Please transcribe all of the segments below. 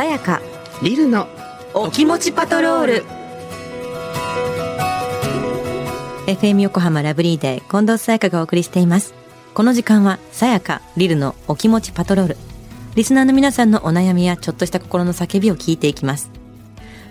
さやか。リルのお気持ちパトロール。FM 横浜ラブリーデー近藤さやかがお送りしています。この時間はさやかリルのお気持ちパトロール。リスナーの皆さんのお悩みやちょっとした心の叫びを聞いていきます。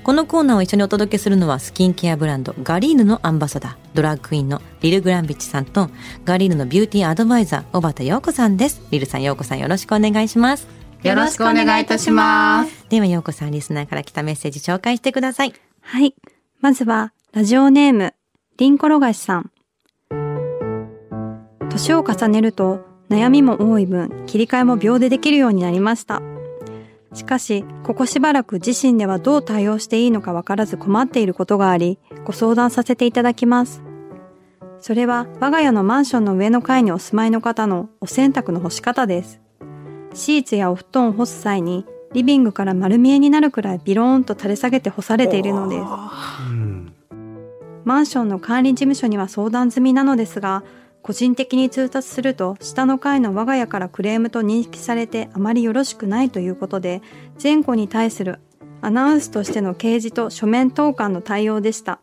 このコーナーを一緒にお届けするのはスキンケアブランドガリーヌのアンバサダードラッグクイーンのリル・グランビッチさんとガリーヌのビューティーアドバイザー小畑陽子さんです。リルさん陽子さんよろしくお願いしますよろしくお願いいたしますでは陽子さんリスナーから来たメッセージ紹介してくださいはい。まずは、ラジオネーム、リンコロガシさん。年を重ねると、悩みも多い分、切り替えも秒でできるようになりました。しかし、ここしばらく自身ではどう対応していいのかわからず困っていることがあり、ご相談させていただきます。それは、我が家のマンションの上の階にお住まいの方のお洗濯の干し方です。シーツやお布団を干す際に、リビングから丸見えになるくらいビローンと垂れ下げて干されているのです。マンションの管理事務所には相談済みなのですが、個人的に通達すると、下の階の我が家からクレームと認識されてあまりよろしくないということで、前後に対するアナウンスとしての掲示と書面投函の対応でした。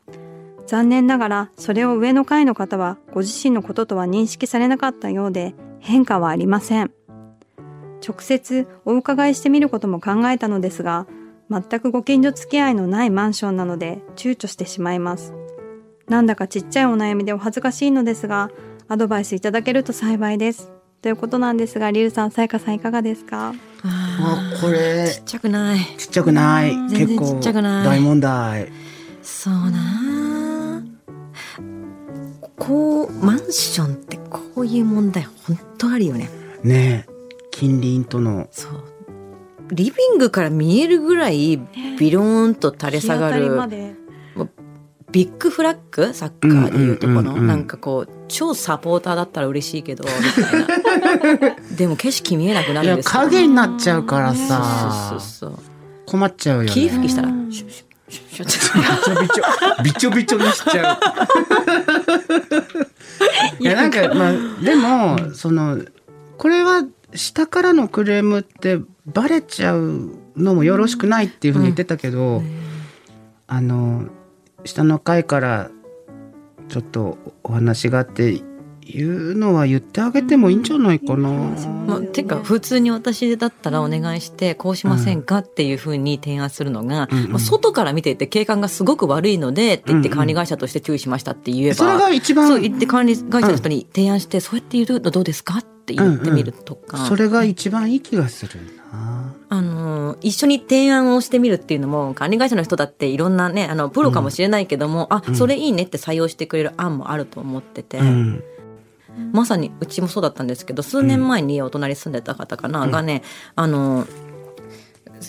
残念ながら、それを上の階の方はご自身のこととは認識されなかったようで、変化はありません。直接お伺いしてみることも考えたのですが、全くご近所付き合いのないマンションなので躊躇してしまいます。なんだかちっちゃいお悩みでお恥ずかしいのですが、アドバイスいただけると幸いです。ということなんですが、リルさん、さやかさんいかがですか？あこれちっちゃくない。ちっちゃくない。全結然ちっちゃくない。構大問題。そうな。あこうマンションってこういう問題本当あるよね。ね。え近隣との。そう。リビングから見えるぐらいビローンと垂れ下がるまで。ビッグフラッグサッカーでいうとこの、うんうんうんうんなんかこう超サポーターだったら嬉しいけどみたいな。でも景色見えなくないるんやですよ。影になっちゃうからそうさそうそう。困っちゃうよね。霧吹きしたらうん。シュッシュッシュッシュッびちょびちょびちょびちょにしちゃういやなんかまあでもそのこれは下からのクレームってバレちゃうのもよろしくないっていうふうに言ってたけど、あの下の階からちょっとお話があって言うのは言ってあげてもいいんじゃないかな。まあ、てか普通に私だったらお願いしてこうしませんかっていうふうに提案するのが、うん。うんまあ、外から見ていて景観がすごく悪いのでって言ってうんうん管理会社として注意しましたって言えば、それが一番そう言って管理会社の人に提案して、そうやって言うのどうですかって言ってみるとか、それが一番いい気がするな。あの一緒に提案をしてみるっていうのも管理会社の人だっていろんなねあのプロかもしれないけども、あそれいいねって採用してくれる案もあると思ってて。うん。まさにうちもそうだったんですけど数年前にお隣に住んでた方かな、がねあの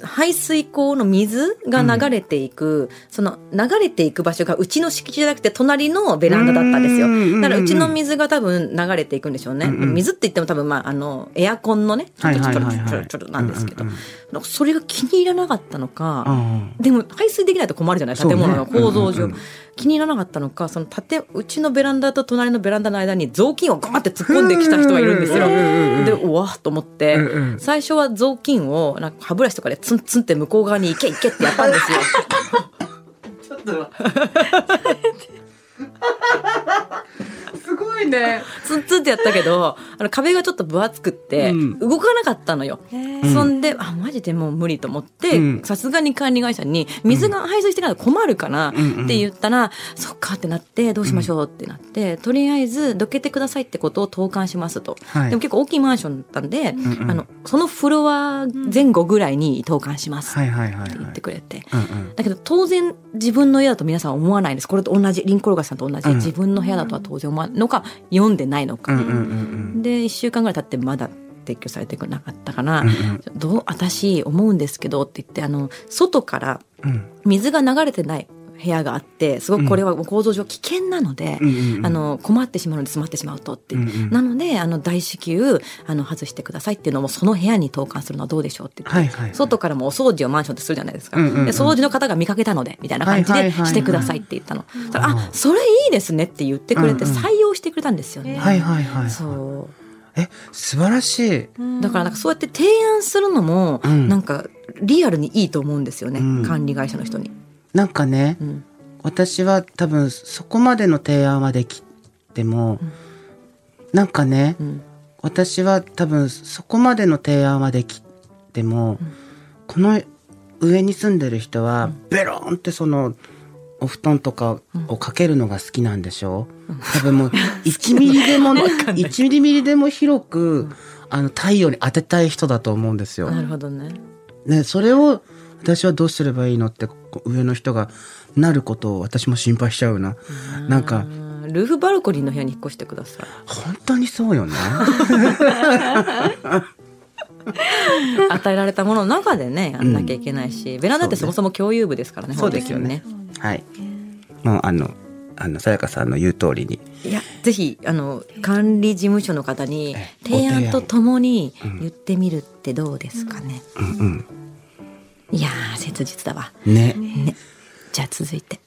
排水溝の水が流れていく、その流れていく場所がうちの敷地じゃなくて隣のベランダだったんですよ。うんうんうんうんだからうちの水が多分流れていくんでしょうね、うんうん。水って言っても多分まああのエアコンのねちょっとちょっとちょっとなんですけど、それが気に入らなかったのか、あでも排水できないと困るじゃない建物の構造上、うんうんうん気に入らなかったのかその建うちのベランダと隣のベランダの間に雑巾をガーって突っ込んできた人がいるんですよ。でうわっと思って、最初は雑巾をなんか歯ブラシとかでツンツンって向こう側に行け行けってやったんですよ。ちょっと すごいね。ツンツンってやったけどあの壁がちょっと分厚くってうん。動かなかったのよ。へそんであマジでもう無理と思ってうん。さすがに管理会社に水が排水してないと困るかなってうん。うん言ったら、そっかってなってどうしましょうってなって、とりあえずどけてくださいってことを投函しますと、はい。でも結構大きいマンションだったんで、んうんあのそのフロア前後ぐらいに投函しますってはいはいはいはい。言ってくれて。うんうん。だけど当然自分の家だと皆さん思わないんです。これと同じリンコロガシさんと同じ、うん。自分の部屋だとは当然思わないのか読んでないのか、で1週間ぐらい経ってまだ撤去されてなかったかな、うんうん。どう私思うんですけどって言ってあの外からうん。水が流れてない部屋があってすごくこれは構造上危険なので、うんうんうん。あの困ってしまうので詰まってしまうとって、うんうん。なのであの大至急あの外してくださいっていうのもその部屋に投函するのはどうでしょうって言って、はいはいはい。外からもお掃除をマンションってするじゃないですか、うんうんうん。で掃除の方が見かけたのでみたいな感じではいはいはいはい。してくださいって言ったの、そしたらあそれいいですねって言ってくれてうんうん。採用してくれたんですよね、はいはいはい。そう。え素晴らしい。だからなんかそうやって提案するのも、うん。なんかリアルにいいと思うんですよね、うん。管理会社の人に。なんかね、うん。私は多分そこまでの提案はできても、なんかね、うん。私は多分そこまでの提案はできても、この上に住んでる人はベロンってそのお布団とかをかけるのが好きなんでしょ？う、多分もう 1ミリでも1ミリでも広く、あの太陽に当てたい人だと思うんですよ。なるほどね。ね、それを私はどうすればいいのって上の人がなることを私も心配しちゃうな。なんかうんルーフバルコニーの部屋に引っ越してください。本当にそうよね。与えられたものの中でねやんなきゃいけないし、ベランダってそもそも共有部ですからね。そうですよね。はい。もうあのあのさやかさんの言う通りに。いやぜひあの管理事務所の方にえ提案とともにうん言ってみるってどうですかね。うんいやー切実だわ。うん。ね。ね。じゃあ続いて。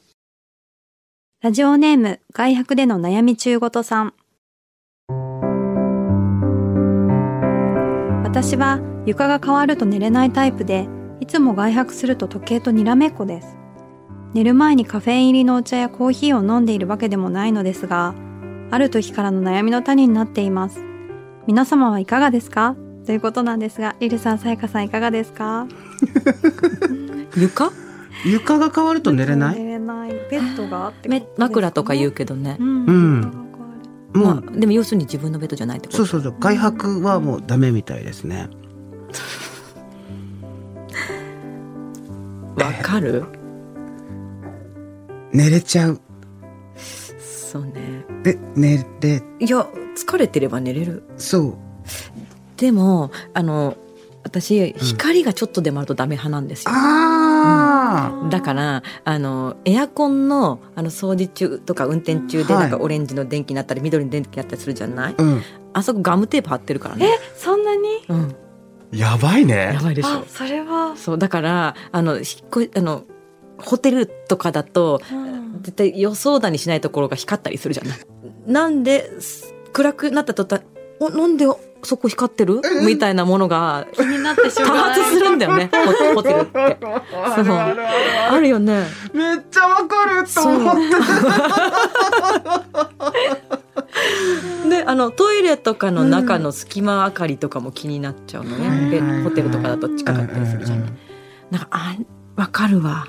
ラジオネーム、外泊での悩み中ごとさん。私は床が変わると寝れないタイプで、いつも外泊すると時計とにらめっこです。寝る前にカフェイン入りのお茶やコーヒーを飲んでいるわけでもないのですが、ある時からの悩みの種になっています。皆様はいかがですか？ということなんですが、リルさん、さやかさんいかがですか？床？床が変わると寝れな寝い。れない。ベッドがあってめ枕とか言うけどね。うん。うんベッドが変わるもう、まあでも要するに自分のベッドじゃないってこと。そうそうそう外泊はもうダメみたいですね。わかる？寝れちゃう。そうね。で寝れいや疲れてれば寝れる。そう。でもあの私光がちょっとでもあるとダメ派なんですよ。あだからあのエアコンのあの掃除中とか運転中ではい。なんかオレンジの電気になったり緑の電気になったりするじゃない、あ。うん。あそこガムテープ貼ってるからね、そんなに？うん、やばいね。や。ばいでしょ。あ、それは。そうだからあの引っ越あのホテルとかだと絶対予想だにしないところが光ったりするじゃない？なんです暗くなった途端おなんでそこ光ってる？みたいなものが気になってし多。発するんだよね。ホホテルって。そうあるよね。めっちゃわかる。とそう。思って。であのトイレとかの中の隙間明かりとかも気になっちゃうのね、うん。でホテルとかだと近かったりするじゃない、うん。うんなんかあわかるわ。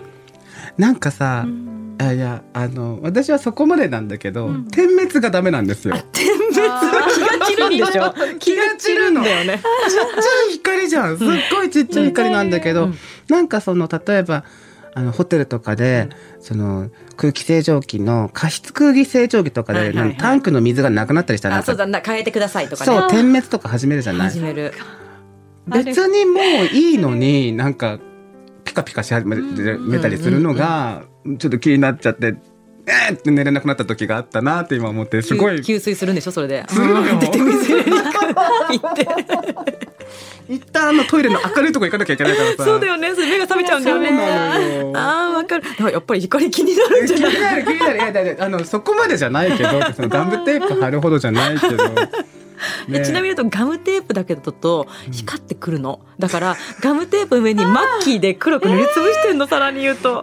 なんかさう、ん。あいやあの私はそこまでなんだけど、うん。点滅がダメなんですよ。点滅るんでしょ。気が散るの。だよねちっちゃい光じゃん。すっごいちっちゃい光なんだけど、うん。なんかその例えばあのホテルとかで、その空気清浄機の加湿空気清浄機とかで、はいはいはい。なんかタンクの水がなくなったりしたらあそうだな。変えてくださいとかね。そう点滅とか始めるじゃない？始める。別にもういいのになんかピカピカし始めたりするのがちょっと気になっちゃってえーって寝れなくなった時があったなって今思ってすごい。給水するんでしょ？それで。するよあーって水入れに行って一旦あのトイレの明るいとこ行かなきゃいけないからさ。そうだよね。それ目が覚めちゃうんだよね。ああわかる。やっぱり光気になるん気じゃない？になる気になる。いやだあのそこまでじゃないけど そのガムテープ貼るほどじゃないけど、ねでちなみに言うとガムテープだけだと光ってくるの、だからガムテープの上にマッキーで黒く塗りつぶしてんのさらに言うと。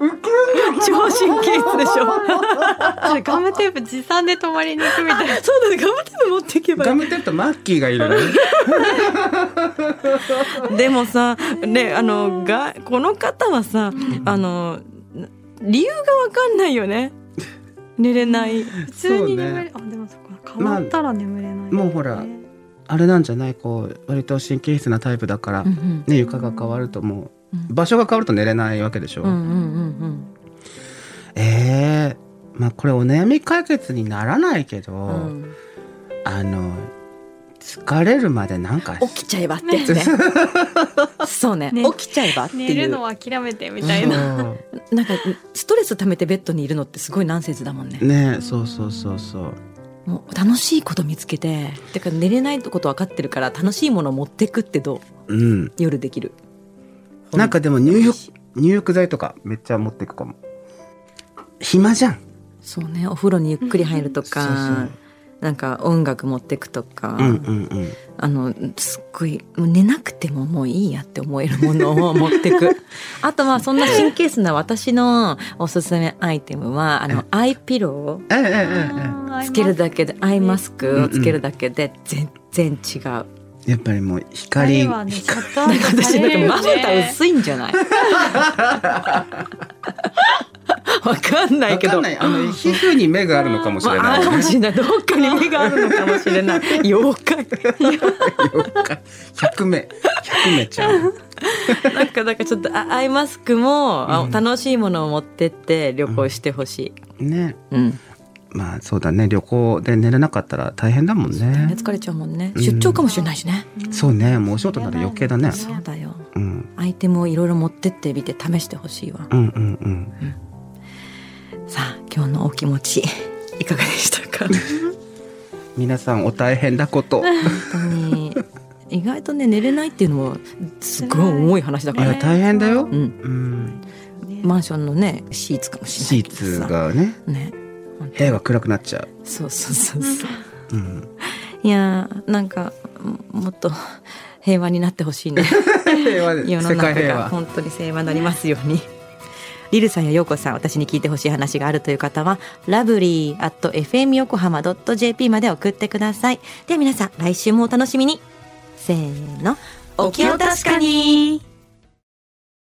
超神経質でしょ。ガムテープ持参で泊まりに行くみたいな。そうだね。ガムテープ持っていけば。ガムテープとマッキーがいるね。でもさねあのがこの方はさあの理由がわかんないよね。寝れない。普通に眠れ、あ、でもそっか。変わったら眠れない、もうほらあれなんじゃないこう割と神経質なタイプだから、うんね、床が変わるともううん。場所が変わると寝れないわけでしょ、うんうんうんええまあこれお悩み解決にならないけど、うん。うんあの疲れるまでなんか起きちゃえばってね。そう。ね。ね。起きちゃえばっていう。寝るのは諦めてみたいな。なんかストレス溜めてベッドにいるのってすごいナンセンスだもんね。ねそうそうそうそうもう楽しいこと見つけててか寝れないこと分かってるから楽しいものを持ってくってどう？うん。夜できる。なんかでも入浴入浴剤とかめっちゃ持っていくかも。暇じゃん。そうねお風呂にゆっくり入るとか、そうそうなんか音楽持ってくとか、うんうんうん。あのすっごい寝なくてももういいやって思えるものを持ってく。あとはそんな神経質な私のおすすめアイテムはあのアイピローつけるだけでアイマスクをつけるだけで全然違う、えやっぱりもう光光はね、シャッターなんか私なんかまぶたね。薄いんじゃない？わかんないけど。あの皮膚に目があるのかもしれまあ、ない、あるかもしれない。どっかに目があるのかもしれない。妖怪。百目百目ちゃん。なんかなんかちょっとあアイマスクも、あうん。楽しいものを持ってって旅行してほしい、ね。うん。まあそうだね。旅行で寝れなかったら大変だもんね。ね。疲れちゃうもんね、うん。出張かもしれないしね、そうね。もうお仕事なら余計だね。そうだよ。うん。アイテムをいろいろ持ってってみて試してほしいわ、うんうん。うんさあ今日のお気持ち いかがでしたか？皆さんお大変だこと。本当に。意外とね寝れないっていうのもすごい重い話だからね、大変だよ。うん、うん。マンションのねシーツかもしれなシーいけどさ。ツがね。ね。本部屋が暗くなっちゃう。当そうそうそうそう。うん。いやーなんかももっと平和になってほしいね。平和で世界中平和。が本当に平和になりますようにリルさんやヨーコさん私に聞いてほしい話があるという方はラブリー at fm 横浜 .jp まで送ってください。では皆さん来週もお楽しみに。せーの。お気を確かに。